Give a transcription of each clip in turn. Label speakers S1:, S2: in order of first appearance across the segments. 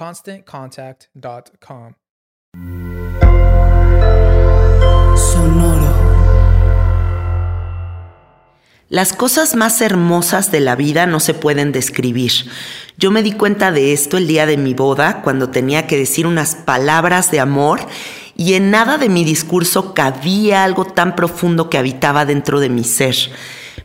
S1: ConstantContact.com.
S2: Las cosas más hermosas de la vida no se pueden describir. Yo me di cuenta de esto el día de mi boda, cuando tenía que decir unas palabras de amor y en nada de mi discurso cabía algo tan profundo que habitaba dentro de mi ser.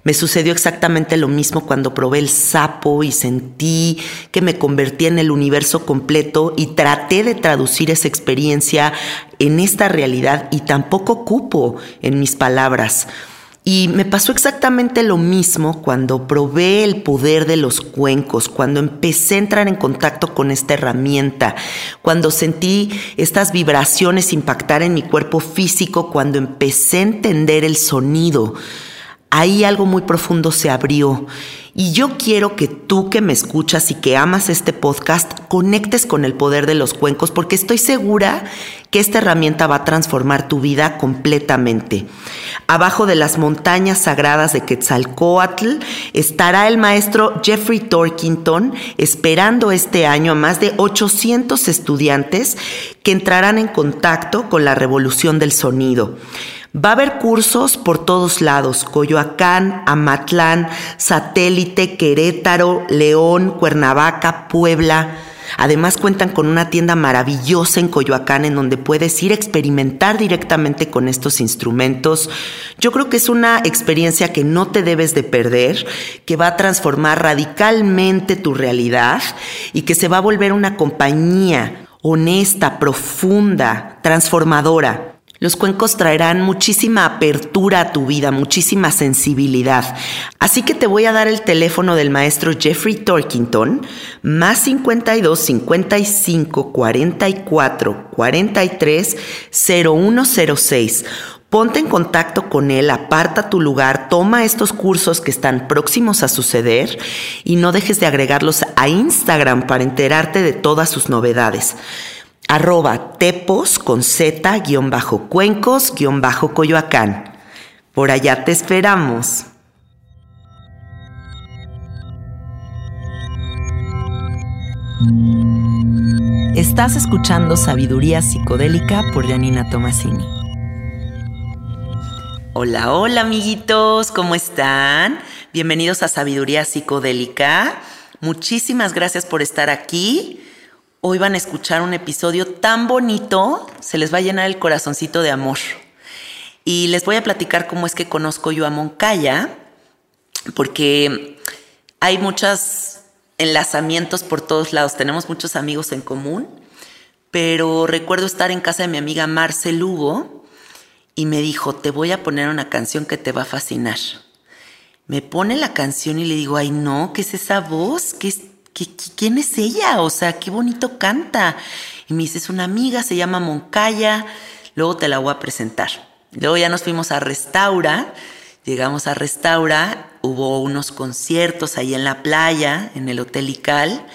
S2: Me sucedió exactamente lo mismo cuando probé el sapo y sentí que me convertí en el universo completo y traté de traducir esa experiencia en esta realidad y tampoco cupo en mis palabras. Y me pasó exactamente lo mismo cuando probé el poder de los cuencos, cuando empecé a entrar en contacto con esta herramienta, cuando sentí estas vibraciones impactar en mi cuerpo físico, cuando empecé a entender el sonido ahí algo muy profundo se abrió. Y yo quiero que tú que me escuchas y que amas este podcast conectes con el poder de los cuencos porque estoy segura que esta herramienta va a transformar tu vida completamente. Abajo de las montañas sagradas de Quetzalcoatl estará el maestro Jeffrey Torkington esperando este año a más de 800 estudiantes que entrarán en contacto con la revolución del sonido. Va a haber cursos por todos lados, Coyoacán, Amatlán, Satélite, Querétaro, León, Cuernavaca, Puebla. Además cuentan con una tienda maravillosa en Coyoacán en donde puedes ir a experimentar directamente con estos instrumentos. Yo creo que es una experiencia que no te debes de perder, que va a transformar radicalmente tu realidad y que se va a volver una compañía honesta, profunda, transformadora. Los cuencos traerán muchísima apertura a tu vida, muchísima sensibilidad. Así que te voy a dar el teléfono del maestro Jeffrey Torkington, más 52 55 44 43 0106. Ponte en contacto con él, aparta tu lugar, toma estos cursos que están próximos a suceder y no dejes de agregarlos a Instagram para enterarte de todas sus novedades arroba tepos con z guion bajo cuencos guion bajo coyoacán. Por allá te esperamos. Estás escuchando Sabiduría Psicodélica por Janina Tomasini. Hola, hola amiguitos, ¿cómo están? Bienvenidos a Sabiduría Psicodélica. Muchísimas gracias por estar aquí. Hoy van a escuchar un episodio tan bonito, se les va a llenar el corazoncito de amor. Y les voy a platicar cómo es que conozco yo a Moncaya, porque hay muchos enlazamientos por todos lados, tenemos muchos amigos en común, pero recuerdo estar en casa de mi amiga Marce Lugo y me dijo, te voy a poner una canción que te va a fascinar. Me pone la canción y le digo, ay no, ¿qué es esa voz? ¿Qué, quién es ella? O sea, qué bonito canta. Y me dice, es una amiga, se llama Moncaya, luego te la voy a presentar. Luego ya nos fuimos a Restaura, llegamos a Restaura, hubo unos conciertos ahí en la playa, en el Hotel Ical,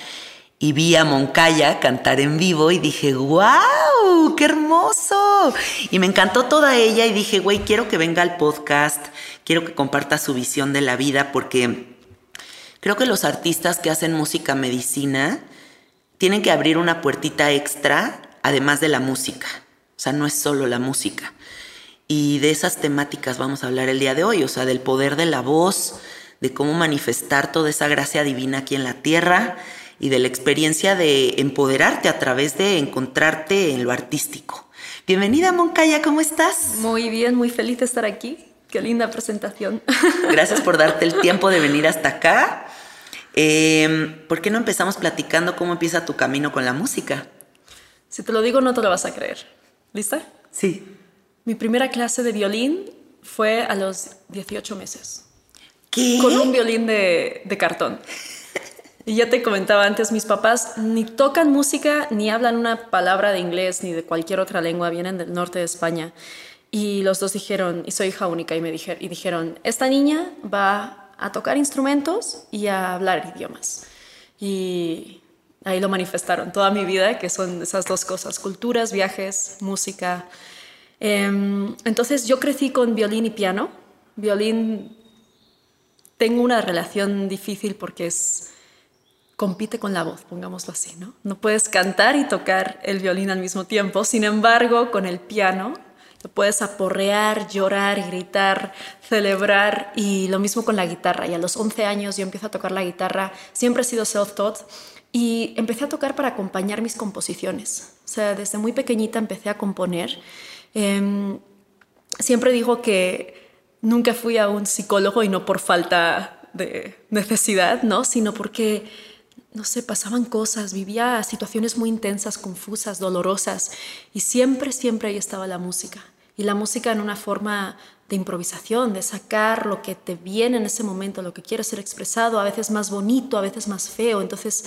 S2: y vi a Moncaya cantar en vivo y dije, wow, qué hermoso. Y me encantó toda ella y dije, güey, quiero que venga al podcast, quiero que comparta su visión de la vida porque creo que los artistas que hacen música medicina tienen que abrir una puertita extra además de la música. O sea, no es solo la música. Y de esas temáticas vamos a hablar el día de hoy, o sea, del poder de la voz, de cómo manifestar toda esa gracia divina aquí en la tierra y de la experiencia de empoderarte a través de encontrarte en lo artístico. Bienvenida, Moncaya, ¿cómo estás?
S3: Muy bien, muy feliz de estar aquí. Qué linda presentación.
S2: Gracias por darte el tiempo de venir hasta acá. Em, ¿Por qué no empezamos platicando cómo empieza tu camino con la música?
S3: Si te lo digo, no te lo vas a creer. ¿Lista?
S2: Sí.
S3: Mi primera clase de violín fue a los 18 meses.
S2: ¿Qué?
S3: Con un violín de, de cartón. Y ya te comentaba antes, mis papás ni tocan música ni hablan una palabra de inglés ni de cualquier otra lengua, vienen del norte de España. Y los dos dijeron, y soy hija única, y me dijeron, y dijeron, esta niña va a tocar instrumentos y a hablar idiomas. Y ahí lo manifestaron toda mi vida, que son esas dos cosas, culturas, viajes, música. Em, entonces yo crecí con violín y piano. Violín, tengo una relación difícil porque es compite con la voz, pongámoslo así, ¿no? No puedes cantar y tocar el violín al mismo tiempo, sin embargo, con el piano lo puedes aporrear, llorar, gritar, celebrar y lo mismo con la guitarra. Y a los 11 años yo empiezo a tocar la guitarra, siempre he sido self-taught y empecé a tocar para acompañar mis composiciones. O sea, desde muy pequeñita empecé a componer. Em, siempre digo que nunca fui a un psicólogo y no por falta de necesidad, ¿no? Sino porque no sé, pasaban cosas, vivía situaciones muy intensas, confusas, dolorosas, y siempre, siempre ahí estaba la música. Y la música en una forma de improvisación, de sacar lo que te viene en ese momento, lo que quiere ser expresado, a veces más bonito, a veces más feo. Entonces,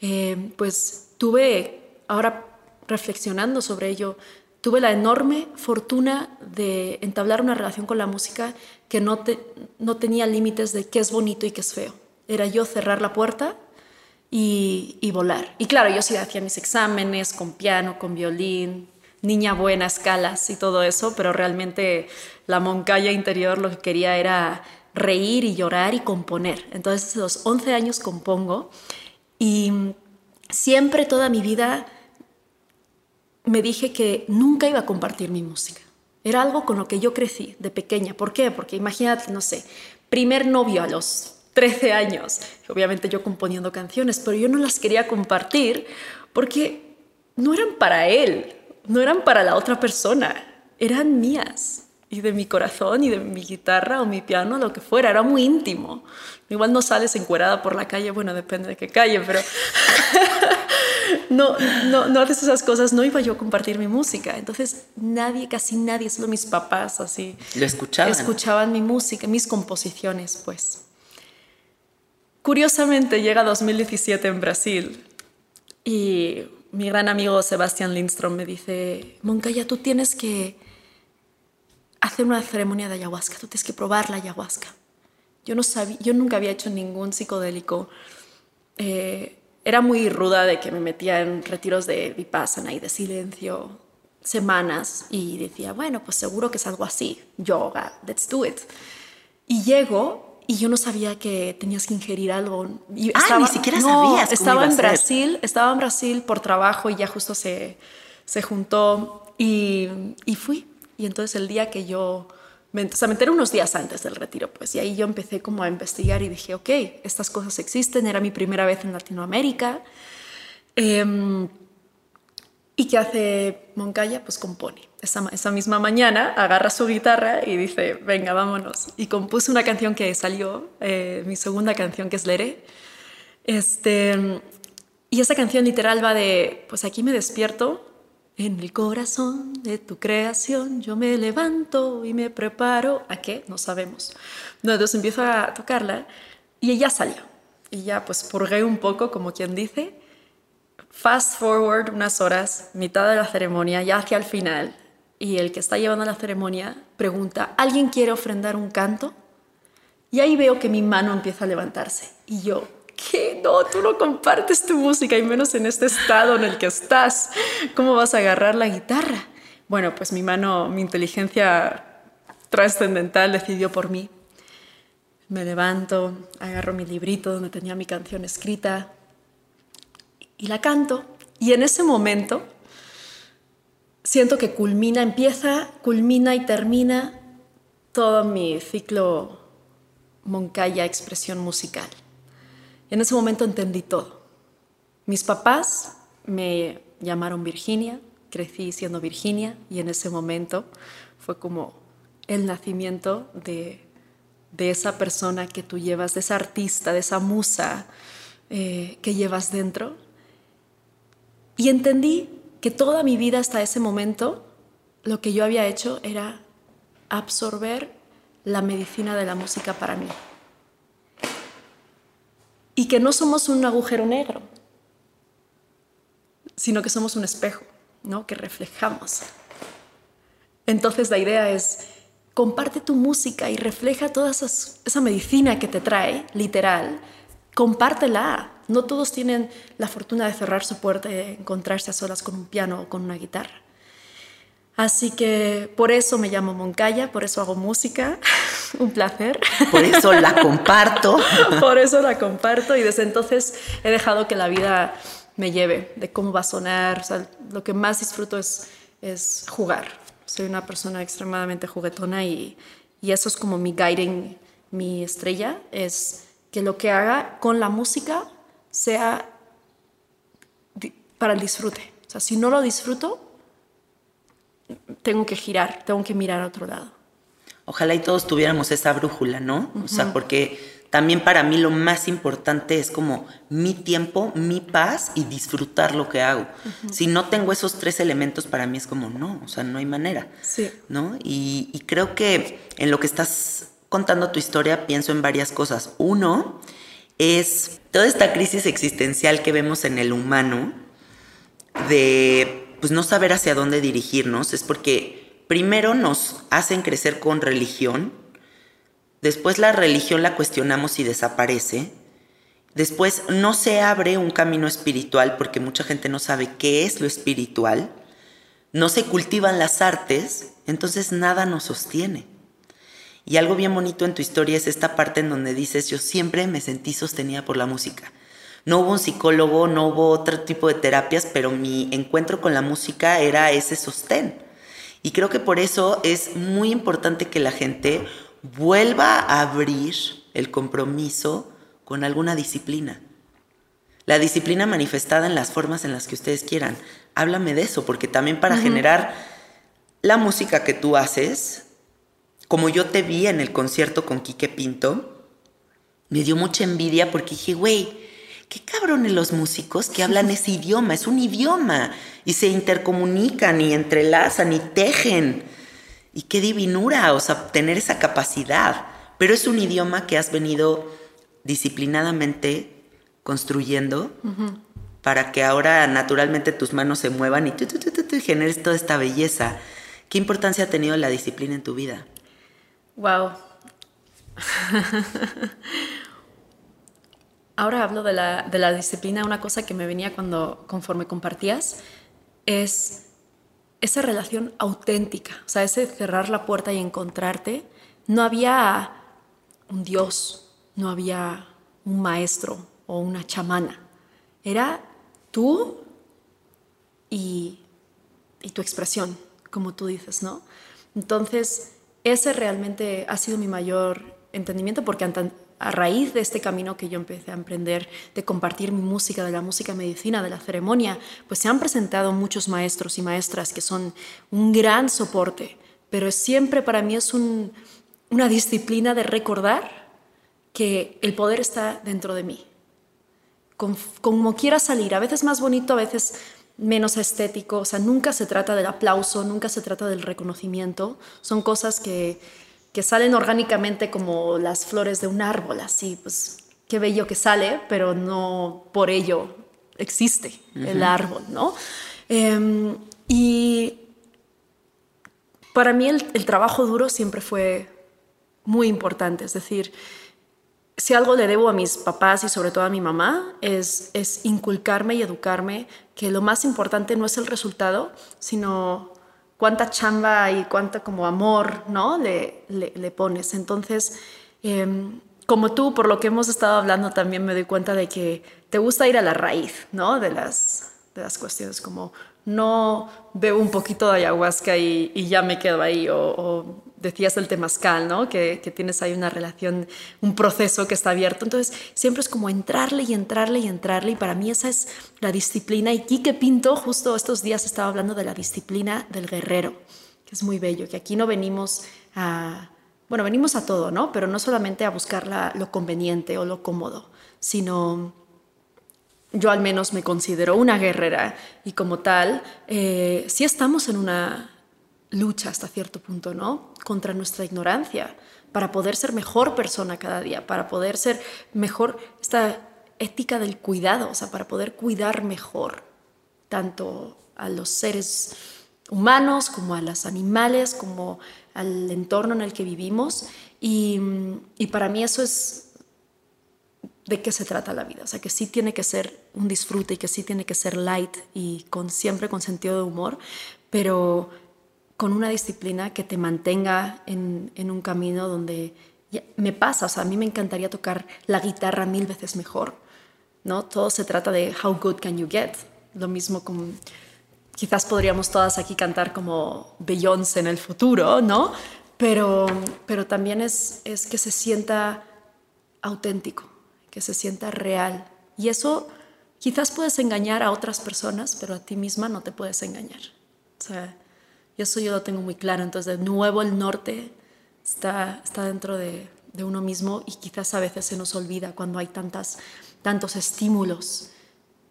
S3: eh, pues tuve, ahora reflexionando sobre ello, tuve la enorme fortuna de entablar una relación con la música que no, no tenía límites de qué es bonito y qué es feo. Era yo cerrar la puerta y, volar. Y claro, yo sí hacía mis exámenes con piano, con violín, niña buena, escalas y todo eso, pero realmente la moncaya interior lo que quería era reír y llorar y componer. Entonces, a los 11 años compongo y siempre toda mi vida me dije que nunca iba a compartir mi música. Era algo con lo que yo crecí de pequeña. ¿Por qué? Porque imagínate, no sé, primer novio a los 13 años. Obviamente yo componiendo canciones, pero yo no las quería compartir porque no eran para él, no eran para la otra persona, eran mías y de mi corazón y de mi guitarra o mi piano, lo que fuera, era muy íntimo. Igual no sales encuerada por la calle, bueno, depende de qué calle, pero no, no, no haces esas cosas, no iba yo a compartir mi música. Entonces nadie, casi nadie, solo mis papás así.
S2: Lo escuchaban.
S3: Escuchaban mi música, mis composiciones, pues. Curiosamente llega 2017 en Brasil y mi gran amigo Sebastián Lindstrom me dice, Moncaya, tú tienes que hacer una ceremonia de ayahuasca, tú tienes que probar la ayahuasca. Yo, no sabía, yo nunca había hecho ningún psicodélico. Eh, era muy ruda de que me metía en retiros de vipassana y de silencio semanas y decía, bueno, pues seguro que es algo así, yoga, let's do it. Y llego y yo no sabía que tenías que ingerir algo.
S2: Y ah, ni siquiera sabías.
S3: estaba en Brasil, estaba en Brasil por trabajo y ya justo se, se juntó y, y, fui. Y entonces el día que yo, me, o sea, me enteré unos días antes del retiro, pues, y ahí yo empecé como a investigar y dije, ok, estas cosas existen, era mi primera vez en Latinoamérica. Eh, ¿Y qué hace Moncaya? Pues compone. Esa, esa, misma mañana agarra su guitarra y dice, venga, vámonos. Y compuse una canción que salió, eh, mi segunda canción, que es Leré. Este, y esa canción literal va de, pues aquí me despierto, en el corazón de tu creación, yo me levanto y me preparo. ¿A qué? No sabemos. entonces empiezo a tocarla y ella salió. Y ya pues purgué un poco, como quien dice. Fast forward unas horas, mitad de la ceremonia, ya hacia el final, y el que está llevando la ceremonia pregunta, ¿alguien quiere ofrendar un canto? Y ahí veo que mi mano empieza a levantarse. Y yo, ¿qué? No, tú no compartes tu música, y menos en este estado en el que estás. ¿Cómo vas a agarrar la guitarra? Bueno, pues mi mano, mi inteligencia trascendental decidió por mí. Me levanto, agarro mi librito donde tenía mi canción escrita y la canto. Y en ese momento siento que culmina, empieza, culmina y termina todo mi ciclo Moncaya expresión musical. En ese momento entendí todo. Mis papás me llamaron Virginia, crecí siendo Virginia y en ese momento fue como el nacimiento de, de esa persona que tú llevas, de esa artista, de esa musa eh, que llevas dentro. Y entendí que toda mi vida hasta ese momento lo que yo había hecho era absorber la medicina de la música para mí. Y que no somos un agujero negro, sino que somos un espejo, ¿no? Que reflejamos. Entonces la idea es comparte tu música y refleja toda esa medicina que te trae, literal, compártela. No todos tienen la fortuna de cerrar su puerta y encontrarse a solas con un piano o con una guitarra. Así que por eso me llamo Moncaya, por eso hago música, un placer.
S2: Por eso la comparto.
S3: por eso la comparto y desde entonces he dejado que la vida me lleve de cómo va a sonar. lo que más disfruto es, es jugar. Soy una persona extremadamente juguetona y, y eso es como mi guiding, mi estrella, es que lo que haga con la música sea para el disfrute. O sea, si no lo disfruto, tengo que girar, tengo que mirar a otro lado.
S2: Ojalá y todos tuviéramos esa brújula, ¿no? O sea, porque también para mí lo más importante es como mi tiempo, mi paz y disfrutar lo que hago. Si no tengo esos tres elementos, para mí es como, no, o sea, no hay manera.
S3: Sí.
S2: ¿No? Y, y creo que en lo que estás contando tu historia pienso en varias cosas. Uno es toda esta crisis existencial que vemos en el humano de pues no saber hacia dónde dirigirnos, es porque primero nos hacen crecer con religión, después la religión la cuestionamos y desaparece, después no se abre un camino espiritual porque mucha gente no sabe qué es lo espiritual, no se cultivan las artes, entonces nada nos sostiene. Y algo bien bonito en tu historia es esta parte en donde dices, yo siempre me sentí sostenida por la música. No hubo un psicólogo, no hubo otro tipo de terapias, pero mi encuentro con la música era ese sostén. Y creo que por eso es muy importante que la gente vuelva a abrir el compromiso con alguna disciplina. La disciplina manifestada en las formas en las que ustedes quieran. Háblame de eso, porque también para generar la música que tú haces, como yo te vi en el concierto con Quique Pinto, me dio mucha envidia porque dije, güey, qué cabrones los músicos que hablan ese idioma, es un idioma, y se intercomunican y entrelazan y tejen. Y qué divinura, o sea, tener esa capacidad. Pero es un idioma que has venido disciplinadamente construyendo para que ahora naturalmente tus manos se muevan y tú, generes toda esta belleza. ¿Qué importancia ha tenido la disciplina en tu vida?
S3: Wow. Ahora hablo de la, de la, disciplina. Una cosa que me venía cuando, conforme compartías, es esa relación auténtica. O sea, ese cerrar la puerta y encontrarte. No había un Dios, no había un maestro o una chamana. Era tú y, y tu expresión, como tú dices, ¿no? Entonces, ese realmente ha sido mi mayor entendimiento porque a raíz de este camino que yo empecé a emprender, de compartir mi música, de la música medicina, de la ceremonia, pues se han presentado muchos maestros y maestras que son un gran soporte, pero siempre para mí es una disciplina de recordar que el poder está dentro de mí. Como quiera salir, a veces más bonito, a veces menos estético, o sea, nunca se trata del aplauso, nunca se trata del reconocimiento, son cosas que, que salen orgánicamente como las flores de un árbol, así, pues qué bello que sale, pero no por ello existe el árbol, ¿no? Em, y para mí el, el, trabajo duro siempre fue muy importante, es decir, si algo le debo a mis papás y sobre todo a mi mamá es, es inculcarme y educarme que lo más importante no es el resultado, sino cuánta chamba y cuánto como amor ¿no? le, le, pones. Entonces, em, como tú, por lo que hemos estado hablando, también me doy cuenta de que te gusta ir a la raíz ¿no? de, las, de las cuestiones, como no bebo un poquito de ayahuasca y, ya me quedo ahí, decías el temazcal, ¿no? Que, tienes ahí una relación, un proceso que está abierto. Entonces, siempre es como entrarle y entrarle y entrarle. Y para mí esa es la disciplina. Y Quique Pinto, justo estos días estaba hablando de la disciplina del guerrero, que es muy bello, que aquí no venimos a, bueno, venimos a todo, ¿no? Pero no solamente a buscar lo conveniente o lo cómodo, sino yo al menos me considero una guerrera y como tal, eh, sí estamos en una lucha hasta cierto punto, ¿no? Contra nuestra ignorancia, para poder ser mejor persona cada día, para poder ser mejor, esta ética del cuidado, o sea, para poder cuidar mejor tanto a los seres humanos como a los animales, como al entorno en el que vivimos. Y, y para mí eso es de qué se trata la vida, o sea, que sí tiene que ser un disfrute y que sí tiene que ser light y con, siempre con sentido de humor, pero con una disciplina que te mantenga en, un camino donde me pasa, o sea, a mí me encantaría tocar la guitarra mil veces mejor, ¿no? Todo se trata de how good can you get, lo mismo con, quizás podríamos todas aquí cantar como Beyoncé en el futuro, ¿no? Pero, pero también es, es que se sienta auténtico, que se sienta real. Y eso quizás puedes engañar a otras personas, pero a ti misma no te puedes engañar. O sea, y eso yo lo tengo muy claro. Entonces, de nuevo, el norte está, está dentro de, uno mismo y quizás a veces se nos olvida cuando hay tantas, tantos estímulos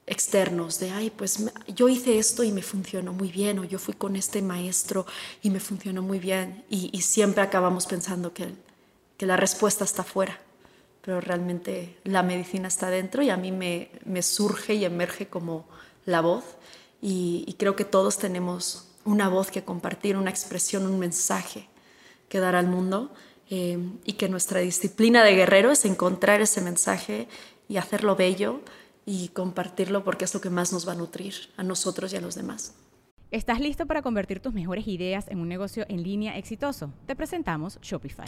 S3: externos de, ay, pues yo hice esto y me funcionó muy bien, o yo fui con este maestro y me funcionó muy bien, y, siempre acabamos pensando que, que, la respuesta está fuera, pero realmente la medicina está dentro y a mí me, me surge y emerge como la voz, y creo que todos tenemos una voz que compartir, una expresión, un mensaje que dar al mundo eh, y que nuestra disciplina de guerrero es encontrar ese mensaje y hacerlo bello y compartirlo porque es lo que más nos va a nutrir a nosotros y a los demás.
S4: ¿Estás listo para convertir tus mejores ideas en un negocio en línea exitoso? Te presentamos Shopify.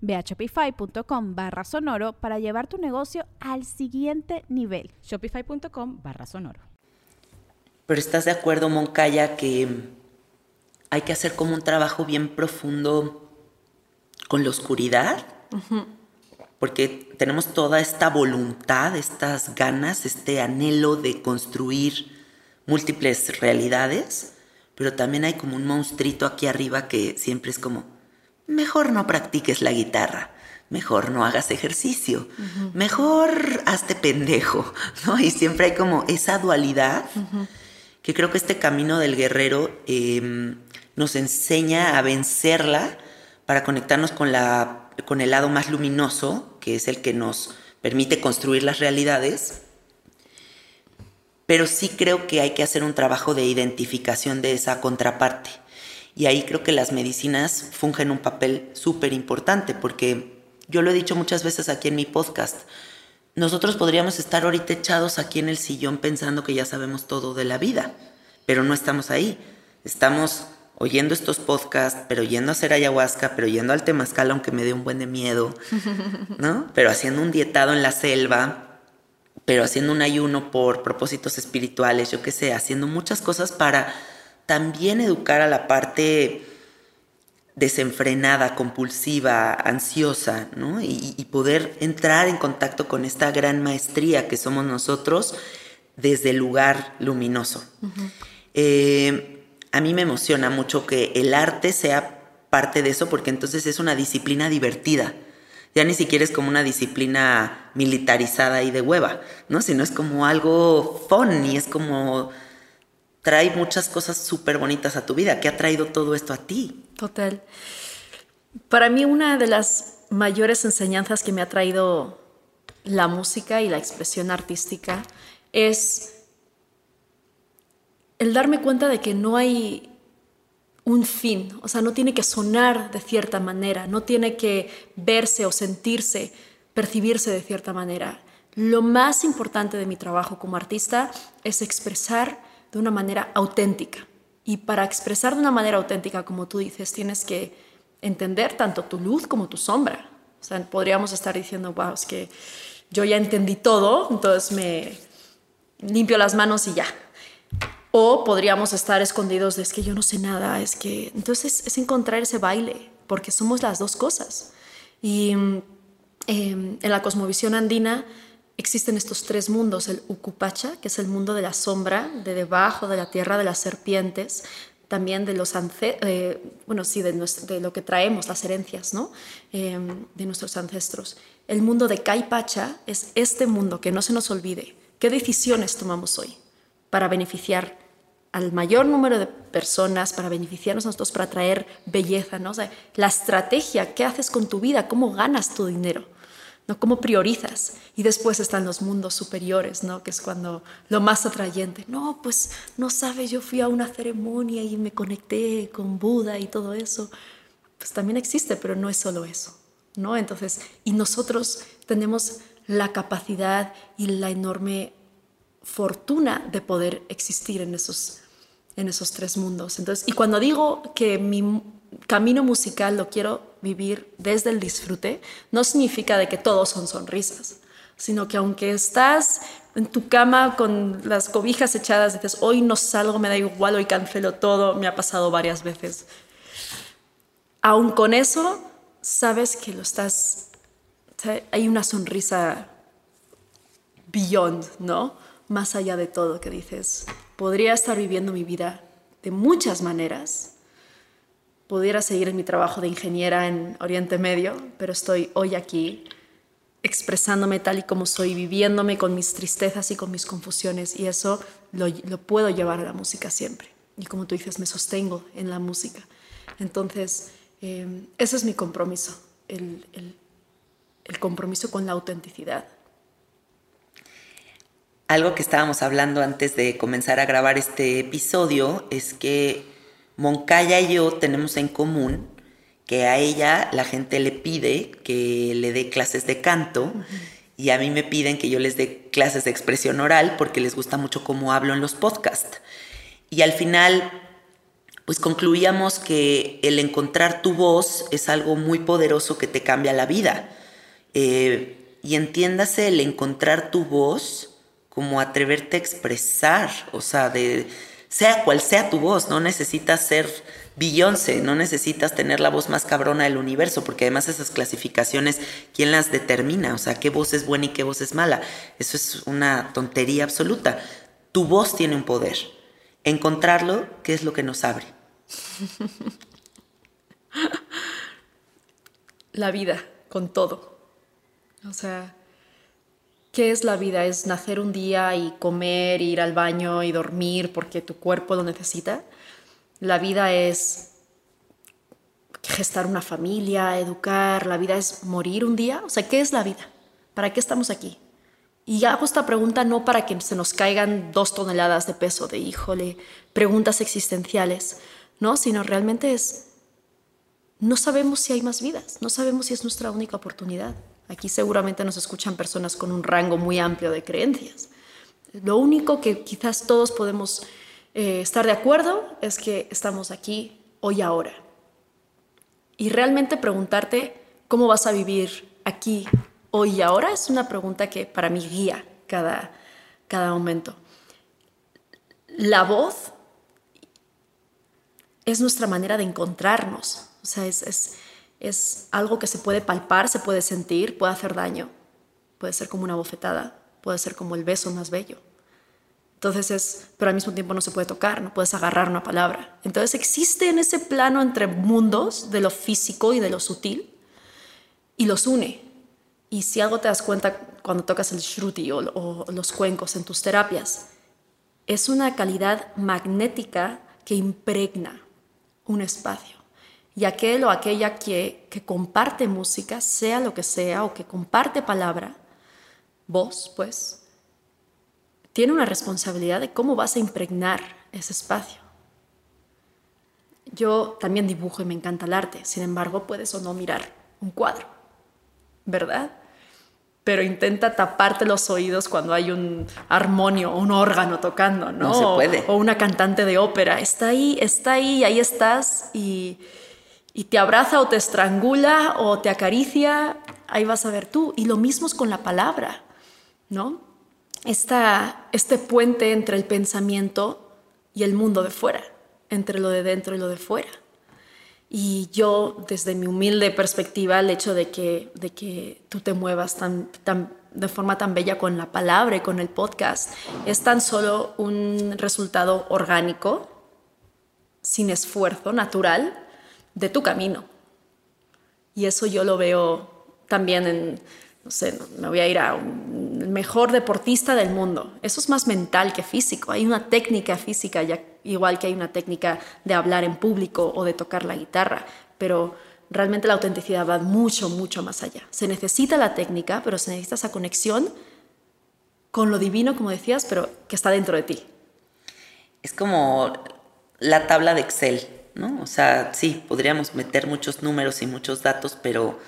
S5: Ve a shopify.com barra sonoro para llevar tu negocio al siguiente nivel.
S4: Shopify.com barra sonoro.
S2: Pero estás de acuerdo, Moncaya, que hay que hacer como un trabajo bien profundo con la oscuridad. Porque tenemos toda esta voluntad, estas ganas, este anhelo de construir múltiples realidades, pero también hay como un monstruito aquí arriba que siempre es como, mejor no practiques la guitarra, mejor no hagas ejercicio, mejor hazte pendejo, ¿no? Y siempre hay como esa dualidad que creo que este camino del guerrero em, nos enseña a vencerla para conectarnos con la con el lado más luminoso, que es el que nos permite construir las realidades, pero sí creo que hay que hacer un trabajo de identificación de esa contraparte. Y ahí creo que las medicinas fungen un papel súper importante, porque yo lo he dicho muchas veces aquí en mi podcast, nosotros podríamos estar ahorita echados aquí en el sillón pensando que ya sabemos todo de la vida, pero no estamos ahí. Estamos oyendo estos podcasts, pero yendo a hacer ayahuasca, pero yendo al temazcal aunque me dé un buen de miedo, ¿no? Pero haciendo un dietado en la selva, pero haciendo un ayuno por propósitos espirituales, yo qué sé, haciendo muchas cosas para también educar a la parte desenfrenada, compulsiva, ansiosa, ¿no? Y, poder entrar en contacto con esta gran maestría que somos nosotros desde el lugar luminoso. Eh, a mí me emociona mucho que el arte sea parte de eso porque entonces es una disciplina divertida. Ya ni siquiera es como una disciplina militarizada y de hueva, ¿no? Sino es como algo fun y es como trae muchas cosas súper bonitas a tu vida. ¿Qué ha traído todo esto a ti?
S3: Total. Para mí una de las mayores enseñanzas que me ha traído la música y la expresión artística es el darme cuenta de que no hay un fin, o sea, no tiene que sonar de cierta manera, no tiene que verse o sentirse, percibirse de cierta manera. Lo más importante de mi trabajo como artista es expresar de una manera auténtica. Y para expresar de una manera auténtica, como tú dices, tienes que entender tanto tu luz como tu sombra. O sea, podríamos estar diciendo, wow, es que yo ya entendí todo, entonces me limpio las manos y ya. O podríamos estar escondidos de es que yo no sé nada, es que... Entonces es encontrar ese baile, porque somos las dos cosas. Y em, en la cosmovisión andina existen estos tres mundos, el Ukupacha, que es el mundo de la sombra, de debajo de la tierra de las serpientes, también de los eh, bueno, sí, de, lo que traemos, las herencias, ¿no? Em, de nuestros ancestros. El mundo de Kaipacha es este mundo, que no se nos olvide. ¿Qué decisiones tomamos hoy para beneficiar al mayor número de personas, para beneficiarnos a nosotros, para traer belleza, ¿no? la estrategia, ¿qué haces con tu vida? ¿Cómo ganas tu dinero? ¿No? ¿Cómo priorizas? Y después están los mundos superiores, ¿no? Que es cuando lo más atrayente. No, pues no sabes, yo fui a una ceremonia y me conecté con Buda y todo eso. Pues también existe, pero no es solo eso, ¿no? Entonces, y nosotros tenemos la capacidad y la enorme fortuna de poder existir en esos, en esos tres mundos. Entonces, y cuando digo que mi camino musical lo quiero vivir desde el disfrute, no significa de que todos son sonrisas, sino que aunque estás en tu cama con las cobijas echadas, dices, hoy no salgo, me da igual, hoy cancelo todo, me ha pasado varias veces. Aún con eso, sabes que lo estás, hay una sonrisa beyond, ¿no? Más allá de todo, que dices, podría estar viviendo mi vida de muchas maneras, pudiera seguir en mi trabajo de ingeniera en Oriente Medio, pero estoy hoy aquí expresándome tal y como soy, viviéndome con mis tristezas y con mis confusiones, y eso lo, puedo llevar a la música siempre. Y como tú dices, me sostengo en la música. Entonces, eh, ese es mi compromiso, el, el compromiso con la autenticidad.
S2: Algo que estábamos hablando antes de comenzar a grabar este episodio es que Moncaya y yo tenemos en común que a ella la gente le pide que le dé clases de canto y a mí me piden que yo les dé clases de expresión oral porque les gusta mucho cómo hablo en los podcasts. Y al final, pues concluíamos que el encontrar tu voz es algo muy poderoso que te cambia la vida. Eh, y entiéndase el encontrar tu voz como atreverte a expresar, o sea, de sea cual sea tu voz, no necesitas ser Beyoncé, no necesitas tener la voz más cabrona del universo, porque además esas clasificaciones, ¿quién las determina? O sea, qué voz es buena y qué voz es mala. Eso es una tontería absoluta. Tu voz tiene un poder. Encontrarlo, ¿qué es lo que nos abre?
S3: La vida, con todo. O sea, ¿Qué es la vida? ¿Es nacer un día y comer, ir al baño y dormir porque tu cuerpo lo necesita? La vida es gestar una familia, educar, la vida es morir un día. O sea, ¿qué es la vida? ¿Para qué estamos aquí? Y hago esta pregunta no para que se nos caigan dos toneladas de peso de híjole, preguntas existenciales, no, sino realmente es, no sabemos si hay más vidas, no sabemos si es nuestra única oportunidad. Aquí seguramente nos escuchan personas con un rango muy amplio de creencias. Lo único que quizás todos podemos eh, estar de acuerdo es que estamos aquí hoy ahora. Y realmente preguntarte cómo vas a vivir aquí hoy y ahora es una pregunta que para mí guía cada, cada momento. La voz es nuestra manera de encontrarnos. O sea, es, es, es algo que se puede palpar, se puede sentir, puede hacer daño. Puede ser como una bofetada, puede ser como el beso más bello. Entonces es, pero al mismo tiempo no se puede tocar, no puedes agarrar una palabra. Entonces existe en ese plano entre mundos de lo físico y de lo sutil y los une. Y si algo te das cuenta cuando tocas el shruti o, o los cuencos en tus terapias, es una calidad magnética que impregna un espacio. Y aquel o aquella que, que comparte música, sea lo que sea, o que comparte palabra, voz, pues, tiene una responsabilidad de cómo vas a impregnar ese espacio. Yo también dibujo y me encanta el arte, sin embargo, puedes o no mirar un cuadro, ¿verdad? Pero intenta taparte los oídos cuando hay un armonio o un órgano tocando, ¿no?
S2: No se puede.
S3: O, una cantante de ópera. Está ahí, está ahí, ahí estás y, y te abraza o te estrangula o te acaricia, ahí vas a ver tú. Y lo mismo es con la palabra, ¿no? Esta, este puente entre el pensamiento y el mundo de fuera, entre lo de dentro y lo de fuera. Y yo, desde mi humilde perspectiva, el hecho de que, de que tú te muevas tan, tan, de forma tan bella con la palabra y con el podcast, es tan solo un resultado orgánico, sin esfuerzo, natural, de tu camino. Y eso yo lo veo también en, no sé, me voy a ir a un, mejor deportista del mundo. Eso es más mental que físico. Hay una técnica física, igual que hay una técnica de hablar en público o de tocar la guitarra, pero realmente la autenticidad va mucho, mucho más allá. Se necesita la técnica, pero se necesita esa conexión con lo divino, como decías, pero que está dentro de ti.
S2: Es como la tabla de Excel, ¿no? O sea, sí, podríamos meter muchos números y muchos datos, pero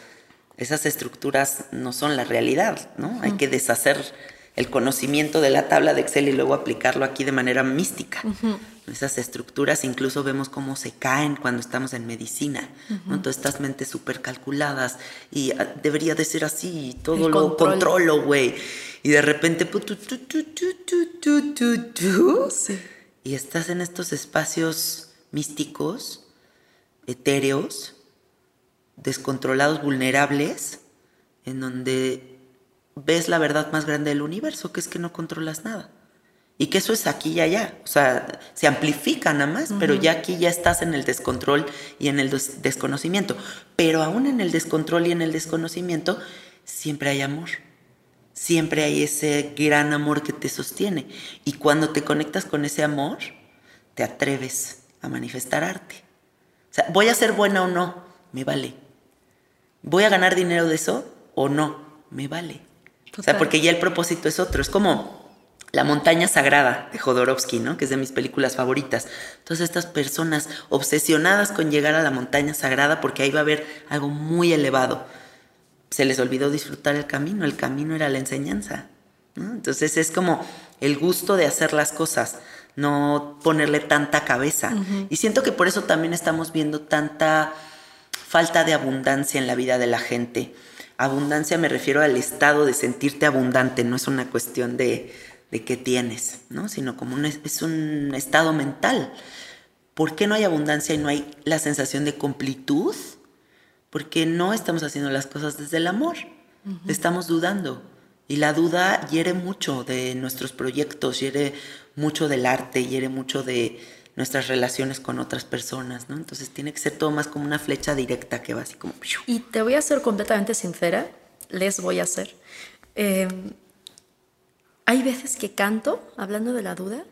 S2: esas estructuras no son la realidad, ¿no? Hay que deshacer el conocimiento de la tabla de Excel y luego aplicarlo aquí de manera mística. Esas estructuras incluso vemos cómo se caen cuando estamos en medicina. Uh -huh. ¿no? Entonces estas mentes súper calculadas y ah, debería de ser así, todo
S3: el
S2: lo
S3: control.
S2: controlo, güey. Y de repente... Y estás en estos espacios místicos, etéreos, descontrolados, vulnerables, en donde ves la verdad más grande del universo, que es que no controlas nada. Y que eso es aquí y allá. O sea, se amplifica nada más, pero ya aquí ya estás en el descontrol y en el des- desconocimiento. Pero aún en el descontrol y en el desconocimiento, siempre hay amor. Siempre hay ese gran amor que te sostiene. Y cuando te conectas con ese amor, te atreves a manifestar arte. O sea, voy a ser buena o no, me vale. ¿Voy a ganar dinero de eso o no? Me vale. O sea, porque ya el propósito es otro. Es como La montaña sagrada de Jodorowsky, ¿no? Que es de mis películas favoritas. Todas estas personas obsesionadas con llegar a la montaña sagrada porque ahí va a haber algo muy elevado. Se les olvidó disfrutar el camino. El camino era la enseñanza. ¿no? Entonces es como el gusto de hacer las cosas, no ponerle tanta cabeza. Y siento que por eso también estamos viendo tanta falta de abundancia en la vida de la gente. Abundancia me refiero al estado de sentirte abundante, no es una cuestión de, de qué tienes, ¿no? sino como un, es un estado mental. ¿Por qué no hay abundancia y no hay la sensación de completud? Porque no estamos haciendo las cosas desde el amor, estamos dudando. Y la duda hiere mucho de nuestros proyectos, hiere mucho del arte, hiere mucho de nuestras relaciones con otras personas, ¿no? Entonces tiene que ser todo más como una flecha directa que va así como...
S3: Y te voy a ser completamente sincera, les voy a ser. Eh, hay veces que canto hablando de la duda,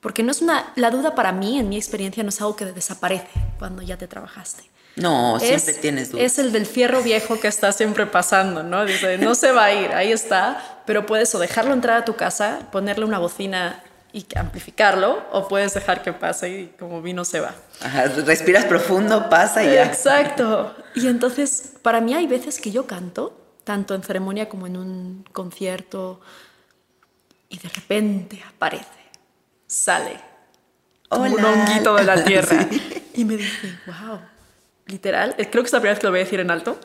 S3: porque no es una, la duda para mí, en mi experiencia, no es algo que desaparece cuando ya te trabajaste.
S2: No, siempre
S3: es,
S2: tienes dudas.
S3: Es el del fierro viejo que está siempre pasando, ¿no? Dice, no se va a ir, ahí está, pero puedes o dejarlo entrar a tu casa, ponerle una bocina y amplificarlo, o puedes dejar que pase y como vino se va.
S2: Ajá, respiras profundo, pasa y ya.
S3: Exacto. Y entonces, para mí hay veces que yo canto, tanto en ceremonia como en un concierto, y de repente aparece, sale, como un honguito de la tierra.
S2: Sí.
S3: Y me dice, wow, literal, eh, creo que es la primera vez que lo voy a decir en alto.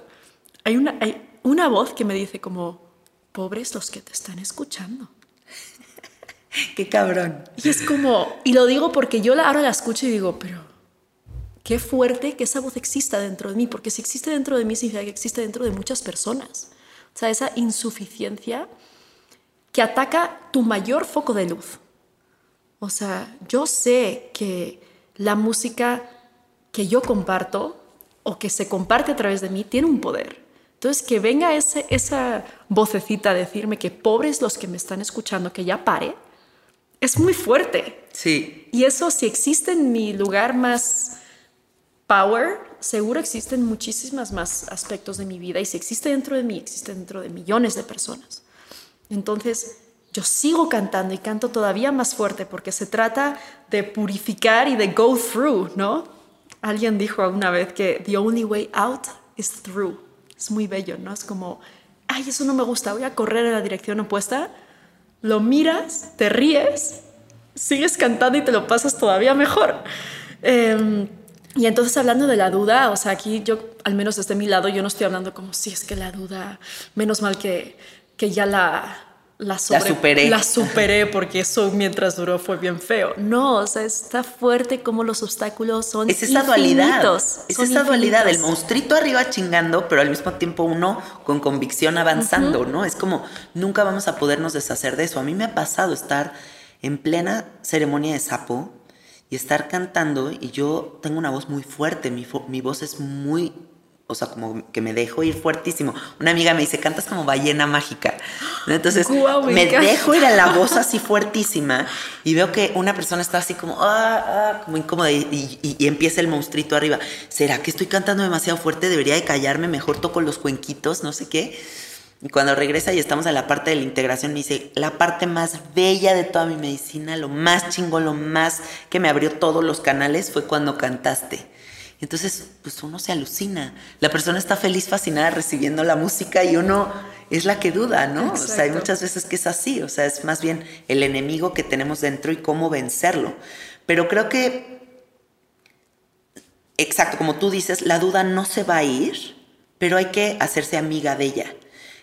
S3: Hay una, hay una voz que me dice como, pobres los que te están escuchando.
S2: Qué cabrón.
S3: Y es como, y lo digo porque yo la- ahora la escucho y digo, pero qué fuerte que esa voz exista dentro de mí, porque si existe dentro de mí significa que existe dentro de muchas personas. O sea, esa insuficiencia que ataca tu mayor foco de luz. O sea, yo sé que la música que yo comparto o que se comparte a través de mí tiene un poder. Entonces, que venga ese, esa vocecita a decirme que pobres los que me están escuchando, que ya pare, es muy fuerte.
S2: Sí.
S3: Y eso, si existe en mi lugar más power, seguro existen muchísimas más aspectos de mi vida. Y si existe dentro de mí, existe dentro de millones de personas. Entonces, yo sigo cantando y canto todavía más fuerte porque se trata de purificar y de go through, ¿no? Alguien dijo alguna vez que the only way out is through. Es muy bello, ¿no? Es como, ay, eso no me gusta, voy a correr en la dirección opuesta. Lo miras, te ríes, sigues cantando y te lo pasas todavía mejor. Eh, y entonces hablando de la duda, o sea, aquí yo, al menos desde mi lado, yo no estoy hablando como si es que la duda, menos mal que, que ya la, la, sobre-
S2: superé.
S3: La superé porque eso mientras duró fue bien feo. No, o sea, está fuerte como los obstáculos son
S2: Es esa dualidad. Es esa dualidad, el monstruito arriba chingando, pero al mismo tiempo uno con convicción avanzando, ¿no? Es como nunca vamos a podernos deshacer de eso. A mí me ha pasado estar en plena ceremonia de sapo y estar cantando y yo tengo una voz muy fuerte, mi, fo- mi voz es muy, o sea, como que me dejo ir fuertísimo. Una amiga me dice, cantas como ballena mágica. Entonces
S3: Guau, me
S2: dejo ir a la voz así fuertísima y veo que una persona está así como, ah, ah, como incómoda y, y- y empieza el monstruito arriba. ¿Será que estoy cantando demasiado fuerte? Debería de callarme, mejor toco los cuenquitos, no sé qué. Y cuando regresa y estamos en la parte de la integración, me dice, la parte más bella de toda mi medicina, lo más chingón, lo más que me abrió todos los canales fue cuando cantaste. Entonces, pues uno se alucina. La persona está feliz, fascinada recibiendo la música y uno es la que duda, ¿no? O sea, hay muchas veces que es así. O sea, es más bien el enemigo que tenemos dentro y cómo vencerlo. Pero creo que, exacto, como tú dices, la duda no se va a ir, pero hay que hacerse amiga de ella.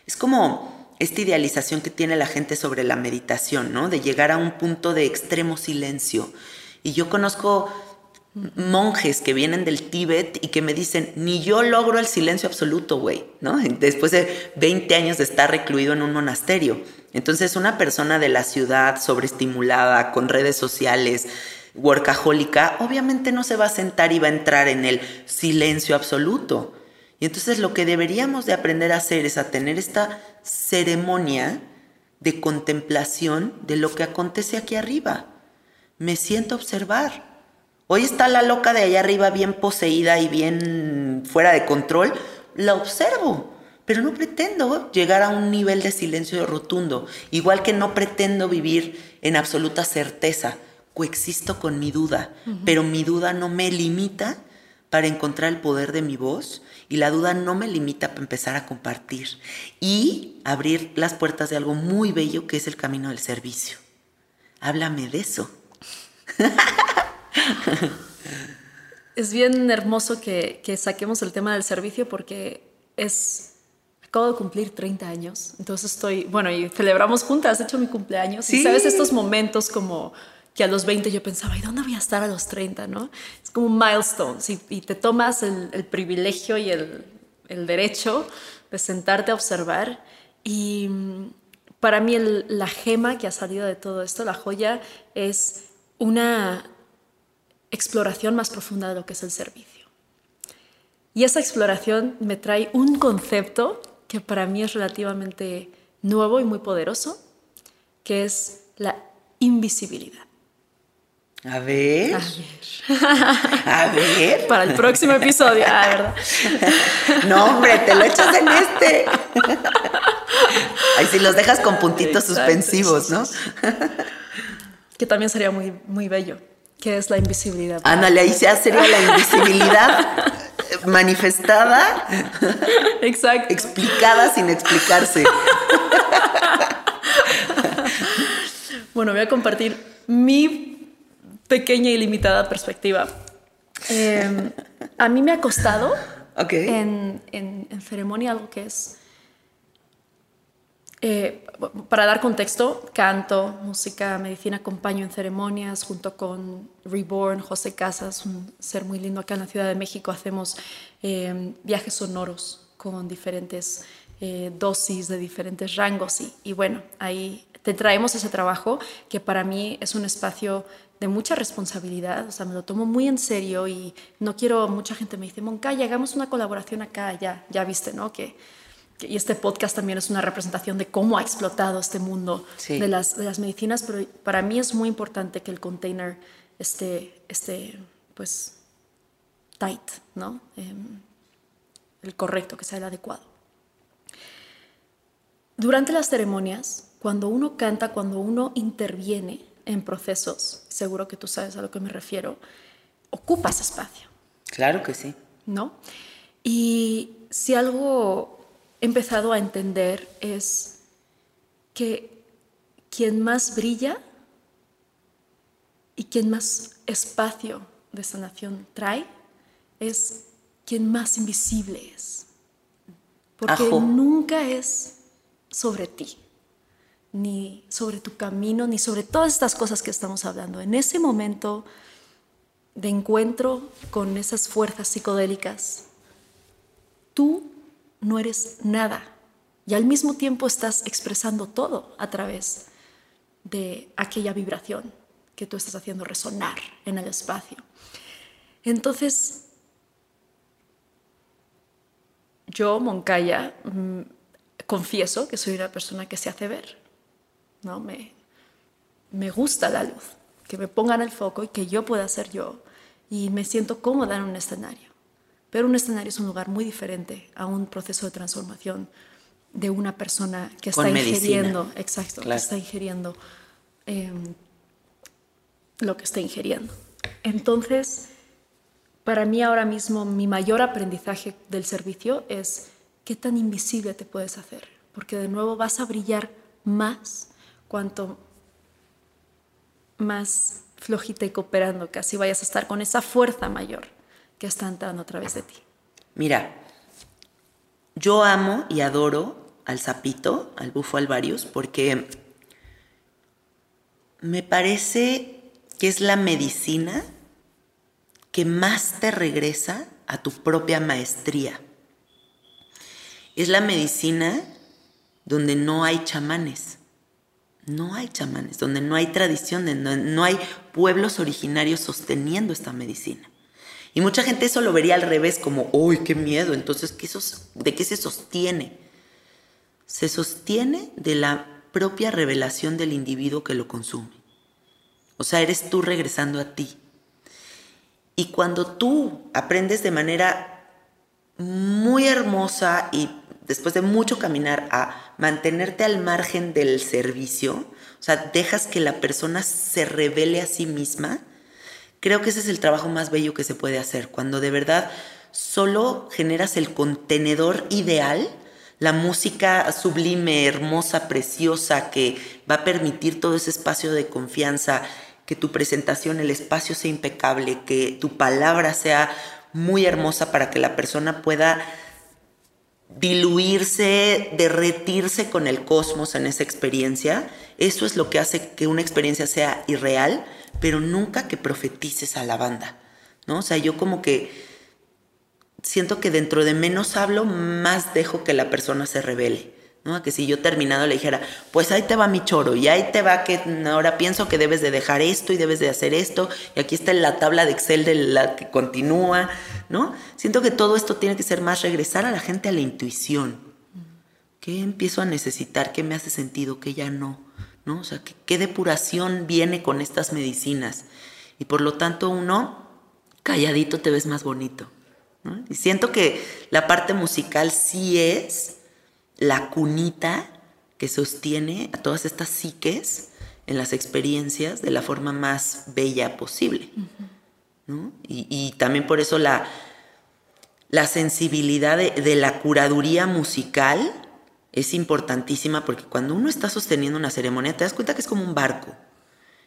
S2: Es como esta idealización que tiene la gente sobre la meditación, ¿no? De llegar a un punto de extremo silencio. Y yo conozco monjes que vienen del Tíbet y que me dicen, ni yo logro el silencio absoluto, güey, ¿no? Después de 20 años de estar recluido en un monasterio. Entonces, una persona de la ciudad sobreestimulada, con redes sociales, workahólica, obviamente no se va a sentar y va a entrar en el silencio absoluto. Y entonces lo que deberíamos de aprender a hacer es a tener esta ceremonia de contemplación de lo que acontece aquí arriba. Me siento observar. Hoy está la loca de allá arriba bien poseída y bien fuera de control. La observo, pero no pretendo llegar a un nivel de silencio rotundo. Igual que no pretendo vivir en absoluta certeza. Coexisto con mi duda, pero mi duda no me limita para encontrar el poder de mi voz y la duda no me limita para empezar a compartir y abrir las puertas de algo muy bello que es el camino del servicio. Háblame de eso.
S3: Es bien hermoso que, que saquemos el tema del servicio porque es... Acabo de cumplir 30 años, entonces estoy, bueno, y celebramos juntas, de hecho mi cumpleaños, y
S2: Sí.
S3: sabes estos momentos como que a los 20 yo pensaba, ¿y dónde voy a estar a los 30? ¿no? Es como un milestone, y, y te tomas el, el privilegio y el, el derecho de sentarte a observar, y mm, para mí el- la gema que ha salido de todo esto, la joya, es una exploración más profunda de lo que es el servicio. Y esa exploración me trae un concepto que para mí es relativamente nuevo y muy poderoso, que es la invisibilidad.
S2: A ver.
S3: A ver.
S2: A ver.
S3: Para el próximo episodio. Ah, ¿verdad?
S2: No, hombre, te lo echas en este. Ahí si los dejas con puntitos
S3: Exacto,
S2: suspensivos,
S3: sí,
S2: ¿no?
S3: sí, Que también sería muy, muy bello. Que es la invisibilidad.
S2: Ándale, ahí ya sería la invisibilidad manifestada,
S3: Exacto.
S2: explicada sin explicarse.
S3: Bueno, voy a compartir mi pequeña y limitada perspectiva. Eh, a mí me ha costado en, en- en ceremonia algo que es, eh, para dar contexto, canto, música, medicina, acompaño en ceremonias junto con Reborn, José Casas, un ser muy lindo acá en la Ciudad de México. Hacemos eh, viajes sonoros con diferentes eh, dosis de diferentes rangos y, y bueno, ahí te traemos ese trabajo que para mí es un espacio de mucha responsabilidad, o sea, me lo tomo muy en serio y no quiero, mucha gente me dice, Moncaya, hagamos una colaboración acá, ya, ya viste, ¿no? Que- y este podcast también es una representación de cómo ha explotado este mundo
S2: Sí.
S3: de, las, de las medicinas, pero para mí es muy importante que el container esté, esté pues, tight, ¿no? Em, el correcto, que sea el adecuado. Durante las ceremonias, cuando uno canta, cuando uno interviene en procesos, seguro que tú sabes a lo que me refiero, ocupas espacio,
S2: Claro que sí.
S3: ¿no? Y si algo empezado a entender es que quien más brilla y quien más espacio de sanación trae es quien más invisible es. Porque nunca es sobre ti, ni sobre tu camino, ni sobre todas estas cosas que estamos hablando. En ese momento de encuentro con esas fuerzas psicodélicas, tú no eres nada y al mismo tiempo estás expresando todo a través de aquella vibración que tú estás haciendo resonar en el espacio. Entonces, yo, Moncaya, mm, confieso que soy una persona que se hace ver, ¿no? Me, me gusta la luz, que me pongan el foco y que yo pueda ser yo y me siento cómoda en un escenario. Pero un escenario es un lugar muy diferente a un proceso de transformación de una persona que está
S2: medicina.
S3: ingiriendo, exacto,
S2: Claro.
S3: que está ingiriendo eh, lo que está ingiriendo. Entonces, para mí ahora mismo mi mayor aprendizaje del servicio es qué tan invisible te puedes hacer, porque de nuevo vas a brillar más cuanto más flojita y cooperando, casi vayas a estar con esa fuerza mayor que está entrando a través de ti.
S2: Mira, yo amo y adoro al sapito, al bufo alvarius, porque me parece que es la medicina que más te regresa a tu propia maestría. Es la medicina donde no hay chamanes. No hay chamanes, donde no hay tradición, donde no hay pueblos originarios sosteniendo esta medicina. Y mucha gente eso lo vería al revés, como, ¡uy, qué miedo! Entonces, ¿qué sos- ¿de qué se sostiene? Se sostiene de la propia revelación del individuo que lo consume. O sea, eres tú regresando a ti. Y cuando tú aprendes de manera muy hermosa y después de mucho caminar a mantenerte al margen del servicio, o sea, dejas que la persona se revele a sí misma, creo que ese es el trabajo más bello que se puede hacer, cuando de verdad solo generas el contenedor ideal, la música sublime, hermosa, preciosa, que va a permitir todo ese espacio de confianza, que tu presentación, el espacio sea impecable, que tu palabra sea muy hermosa para que la persona pueda diluirse, derretirse con el cosmos en esa experiencia. Eso es lo que hace que una experiencia sea irreal, pero nunca que profetices a la banda, ¿no? O sea, yo como que siento que dentro de menos hablo, más dejo que la persona se revele. ¿no? Que si yo terminado le dijera, pues ahí te va mi choro, y ahí te va que ahora pienso que debes de dejar esto y debes de hacer esto, y aquí está la tabla de Excel de la que continúa, ¿no? Siento que todo esto tiene que ser más regresar a la gente a la intuición. ¿Qué empiezo a necesitar? ¿Qué me hace sentido? ¿Qué ya no? ¿No? O sea, ¿qué, qué depuración viene con estas medicinas? Y por lo tanto uno, calladito te ves más bonito. Y siento que la parte musical sí es la cunita que sostiene a todas estas psiques en las experiencias de la forma más bella posible. y, también por eso la, la sensibilidad de, la curaduría musical es importantísima porque cuando uno está sosteniendo una ceremonia te das cuenta que es como un barco.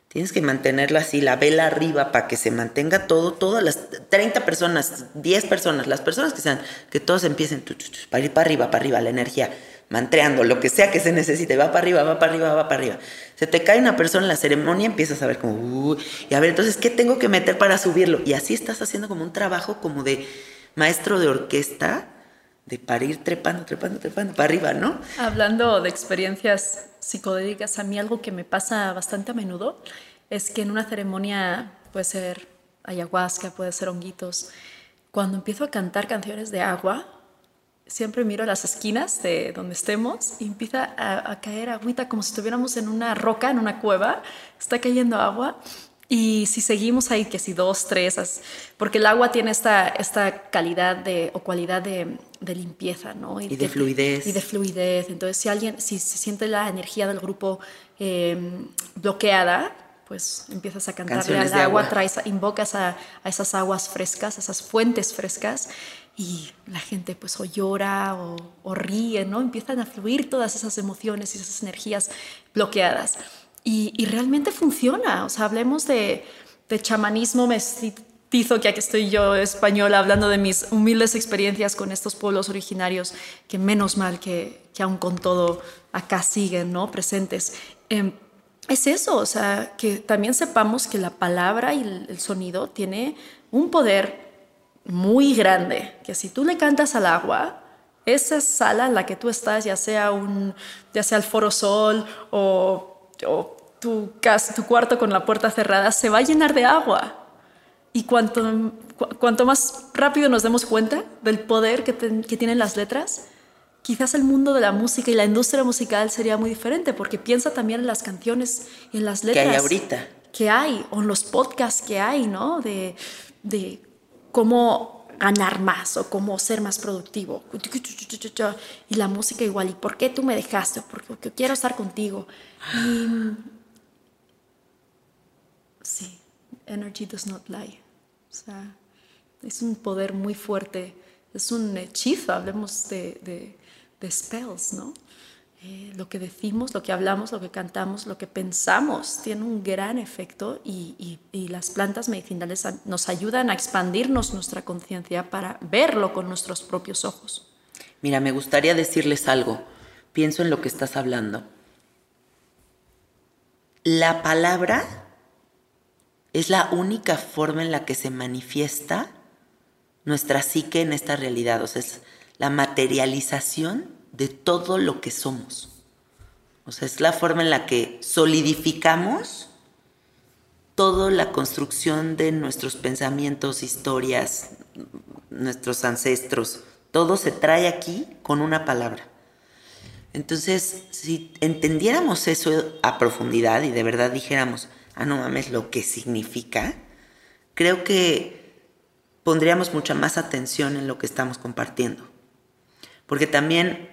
S2: Tienes que mantenerlo así, la vela arriba para que se mantenga todo, todas las 30 personas, 10 personas, las personas que sean, que todos empiecen para ir para arriba, para arriba, la energía, mantreando, lo que sea que se necesite, va para arriba, va para arriba, va para arriba. Se te cae una persona en la ceremonia, empiezas a ver como, y a ver, entonces, ¿qué tengo que meter para subirlo? Y así estás haciendo como un trabajo como de maestro de orquesta, de para ir trepando, trepando, trepando, para arriba, ¿no?
S3: Hablando de experiencias psicodélicas, a mí algo que me pasa bastante a menudo es que en una ceremonia puede ser ayahuasca, puede ser honguitos, cuando empiezo a cantar canciones de agua, siempre miro las esquinas de donde estemos y empieza a, caer agüita como si estuviéramos en una roca, en una cueva, está cayendo agua. Y si seguimos ahí, que si dos, tres, porque el agua tiene esta, esta calidad de, o cualidad de, de limpieza, ¿no?
S2: Y, de, fluidez.
S3: Y de fluidez. Entonces, si alguien, si se siente la energía del grupo em, bloqueada, pues empiezas a cantarle al agua, Traes, invocas a, a, esas aguas frescas, a esas fuentes frescas, y la gente pues o llora o, o, ríe, ¿no? Empiezan a fluir todas esas emociones y esas energías bloqueadas. Y, y realmente funciona, o sea, hablemos de, de chamanismo mestizo que aquí estoy yo española hablando de mis humildes experiencias con estos pueblos originarios, que menos mal que, que aún con todo acá siguen ¿no? presentes. Em, es eso, o sea, que también sepamos que la palabra y el, sonido tiene un poder muy grande, que si tú le cantas al agua, esa sala en la que tú estás, ya sea, un, ya sea el Foro Sol o, o tu, casa, tu cuarto con la puerta cerrada, se va a llenar de agua y cuanto, cuanto más rápido nos demos cuenta del poder que, que tienen las letras, quizás el mundo de la música y la industria musical sería muy diferente, porque piensa también en las canciones y en las letras.
S2: Que hay ahorita.
S3: Que hay, o en los podcasts que hay, ¿no? De, de cómo ganar más o cómo ser más productivo. Y la música igual, ¿y por qué tú me dejaste? Porque quiero estar contigo. Y, sí energy does not lie. O sea, es un poder muy fuerte, es un hechizo, hablemos de, de, spells, ¿no? Eh, lo que decimos, lo que hablamos, lo que cantamos, lo que pensamos tiene un gran efecto y, y, las plantas medicinales nos ayudan a expandirnos nuestra conciencia para verlo con nuestros propios ojos.
S2: Mira, me gustaría decirles algo. Pienso en lo que estás hablando. La palabra es la única forma en la que se manifiesta nuestra psique en esta realidad. O sea, es la materialización de todo lo que somos. O sea, es la forma en la que solidificamos toda la construcción de nuestros pensamientos, historias, nuestros ancestros. Todo se trae aquí con una palabra. Entonces, si entendiéramos eso a profundidad y de verdad dijéramos, ah, no mames, lo que significa, creo que pondríamos mucha más atención en lo que estamos compartiendo. Porque también,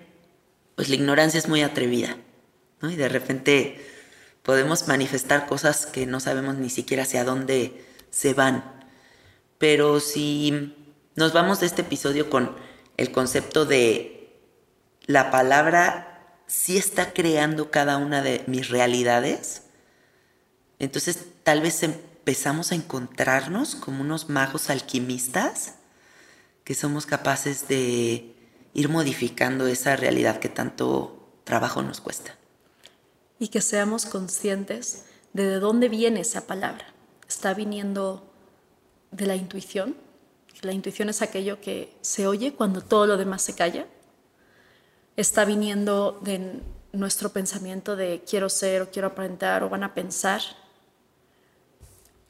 S2: pues la ignorancia es muy atrevida, ¿no? Y de repente podemos manifestar cosas que no sabemos ni siquiera hacia dónde se van. Pero si nos vamos de este episodio con el concepto de la palabra sí está creando cada una de mis realidades, entonces tal vez empezamos a encontrarnos como unos magos alquimistas que somos capaces de ir modificando esa realidad que tanto trabajo nos cuesta.
S3: Y que seamos conscientes de de dónde viene esa palabra. ¿Está viniendo de la intuición? La intuición es aquello que se oye cuando todo lo demás se calla. ¿Está viniendo de nuestro pensamiento de quiero ser o quiero aparentar o van a pensar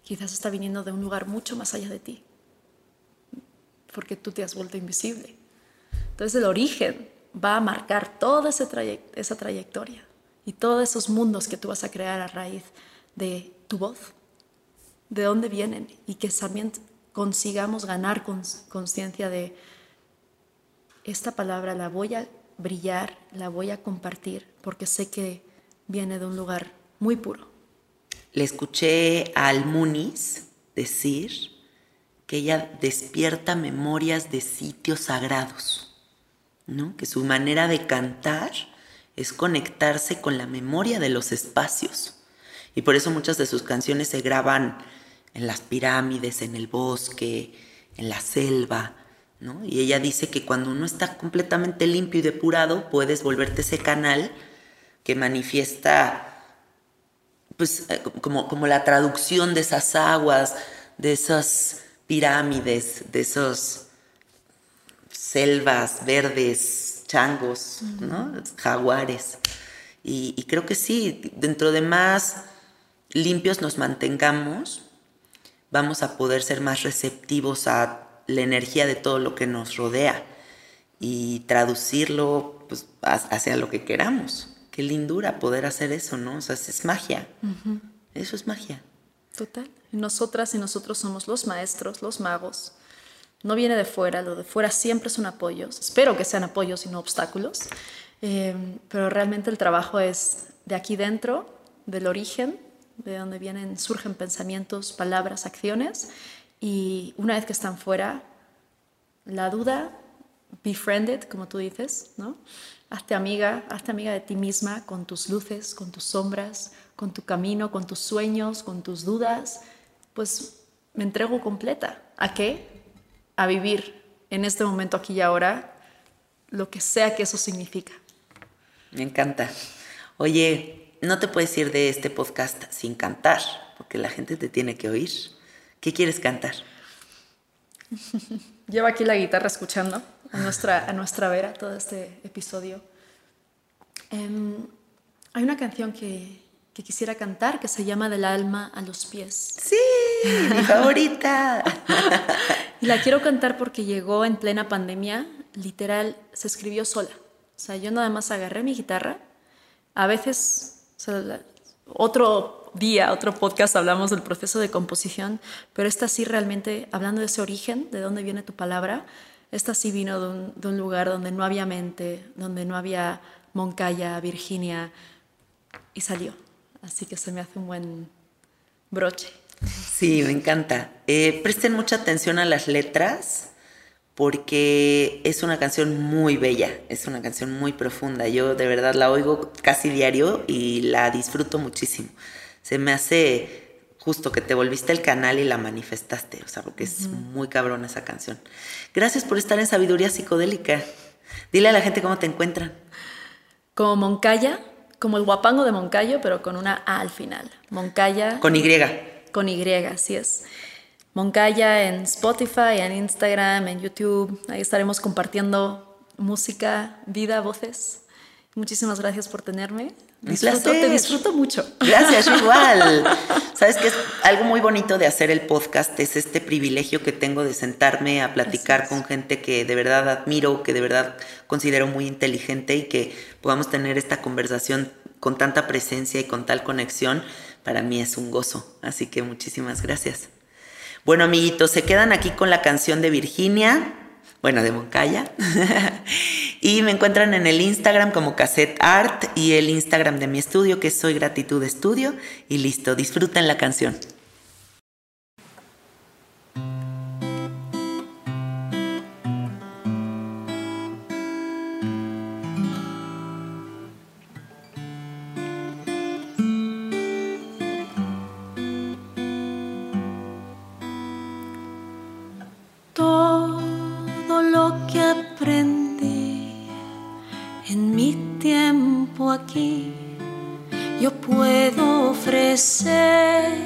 S3: quizás está viniendo de un lugar mucho más allá de ti, porque tú te has vuelto invisible. Entonces el origen va a marcar toda esa, esa trayectoria y todos esos mundos que tú vas a crear a raíz de tu voz. de dónde vienen y que también consigamos ganar conciencia de esta palabra la voy a brillar, la voy a compartir, porque sé que viene de un lugar muy puro.
S2: Le escuché a Almunis decir que ella despierta memorias de sitios sagrados, ¿no? que su manera de cantar es conectarse con la memoria de los espacios. Y por eso muchas de sus canciones se graban en las pirámides, en el bosque, en la selva, ¿no? Y ella dice que cuando uno está completamente limpio y depurado, puedes volverte ese canal que manifiesta, pues, eh, como, como la traducción de esas aguas, de esas pirámides, de esas selvas verdes, changos, ¿no? jaguares. Y, y creo que sí, dentro de más limpios nos mantengamos, vamos a poder ser más receptivos a la energía de todo lo que nos rodea y traducirlo pues, hacia lo que queramos. Qué lindura poder hacer eso, ¿no? O sea, es magia. Eso es magia.
S3: Total. Nosotras y nosotros somos los maestros, los magos. No viene de fuera, lo de fuera siempre son apoyos. Espero que sean apoyos y no obstáculos. Eh, pero realmente el trabajo es de aquí dentro, del origen, de donde vienen, surgen pensamientos, palabras, acciones, y una vez que están fuera, la duda, befriended, como tú dices, ¿no? Hazte amiga, hazte amiga de ti misma, con tus luces, con tus sombras, con tu camino, con tus sueños, con tus dudas, pues me entrego completa. ¿A qué? A vivir en este momento aquí y ahora lo que sea que eso significa.
S2: Me encanta. Oye, no te puedes ir de este podcast sin cantar, porque la gente te tiene que oír. ¿Qué quieres cantar?
S3: Llevo aquí la guitarra escuchando a nuestra, a nuestra vera todo este episodio. Em, hay una canción que, que quisiera cantar que se llama Del alma a los pies.
S2: Sí, mi favorita.
S3: y la quiero cantar porque llegó en plena pandemia, literal, se escribió sola. O sea, yo nada más agarré mi guitarra. A veces otro día, otro podcast hablamos del proceso de composición, pero esta sí realmente, hablando de ese origen, de dónde viene tu palabra, esta sí vino de un, lugar donde no había mente, donde no había Moncaya, Virginia, y salió. Así que se me hace un buen broche.
S2: Sí, me encanta. Eh, presten mucha atención a las letras porque es una canción muy bella, es una canción muy profunda. Yo de verdad la oigo casi diario y la disfruto muchísimo. Se me hace justo que te volviste el canal y la manifestaste, o sea, porque es muy cabrón esa canción. Gracias por estar en Sabiduría Psicodélica. Dile a la gente cómo te encuentran.
S3: Como Moncaya, como el guapango de Moncayo, pero con una A al final. Moncaya.
S2: Con Y.
S3: Con Y, así es. Moncaya en Spotify, en Instagram, en YouTube. Ahí estaremos compartiendo música, vida, voces. Muchísimas gracias por tenerme. Disfruto, te disfruto mucho.
S2: Gracias, igual. Sabes que es algo muy bonito de hacer el podcast, es este privilegio que tengo de sentarme a platicar con gente que de verdad admiro, que de verdad considero muy inteligente y que podamos tener esta conversación con tanta presencia y con tal conexión. Para mí es un gozo. Así que muchísimas gracias. Bueno, amiguitos, se quedan aquí con la canción de Virginia, bueno, de Moncaya. y me encuentran en el Instagram como Cassette Art y el Instagram de mi estudio, que Soy Gratitud Estudio. Y listo, disfruten la canción.
S6: aquí. Yo puedo ofrecerte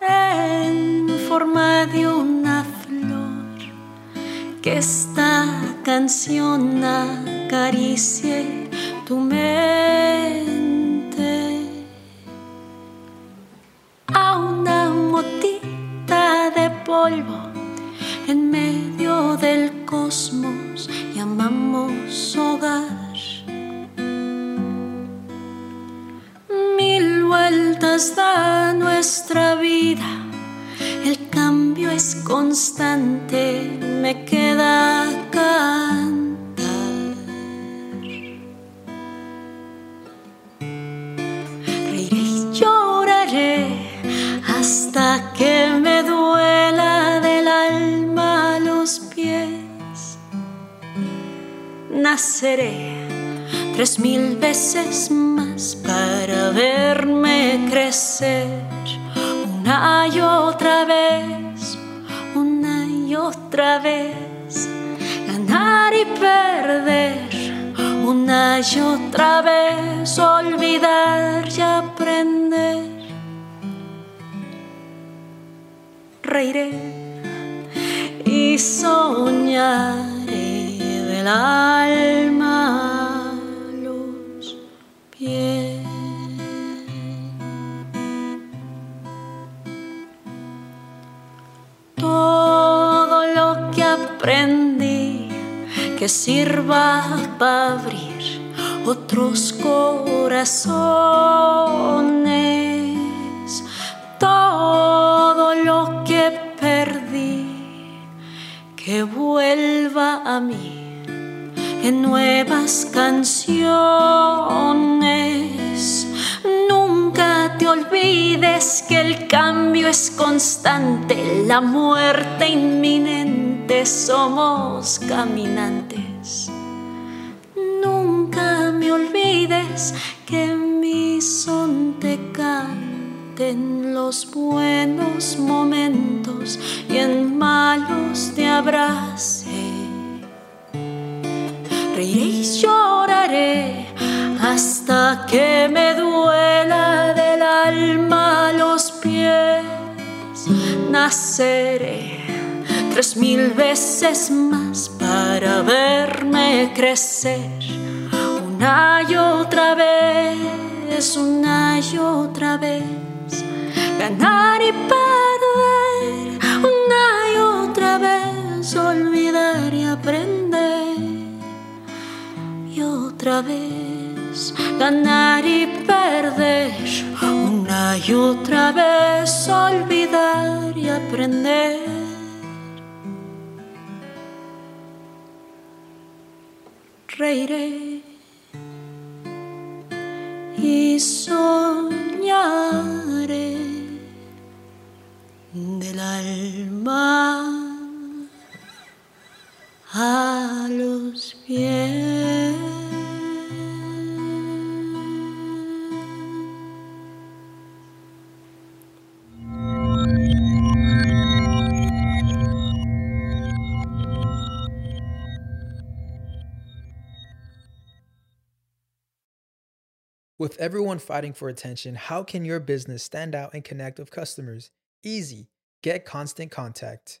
S6: en forma de una flor que esta canción acaricie tu mente. A una motita de polvo en del cosmos llamamos hogar. Mil vueltas da nuestra vida, el cambio es constante, me queda acá. Naceré tres mil veces más para verme crecer una y otra vez, una y otra vez, ganar y perder, una y otra vez, olvidar y aprender. Reiré y soñaré alma todo lo que aprendí que sirva para abrir otros corazones. Todo lo que perdí que vuelva a mí en nuevas canciones. Nunca te olvides que el cambio es constante, la muerte inminente, somos caminantes. Nunca me olvides que mi son te cante en los buenos momentos y en malos te abrace y lloraré hasta que me duela del alma los pies. Naceré tres mil veces más para verme crecer una y otra vez, una y otra vez, ganar y perder una y otra vez, olvidar y aprender otra vez, ganar y perder, una y otra vez, olvidar y aprender. Reiré y soñaré del alma a los pies.
S1: With everyone fighting for attention, how can your business stand out and connect with customers? Easy. Get Constant Contact.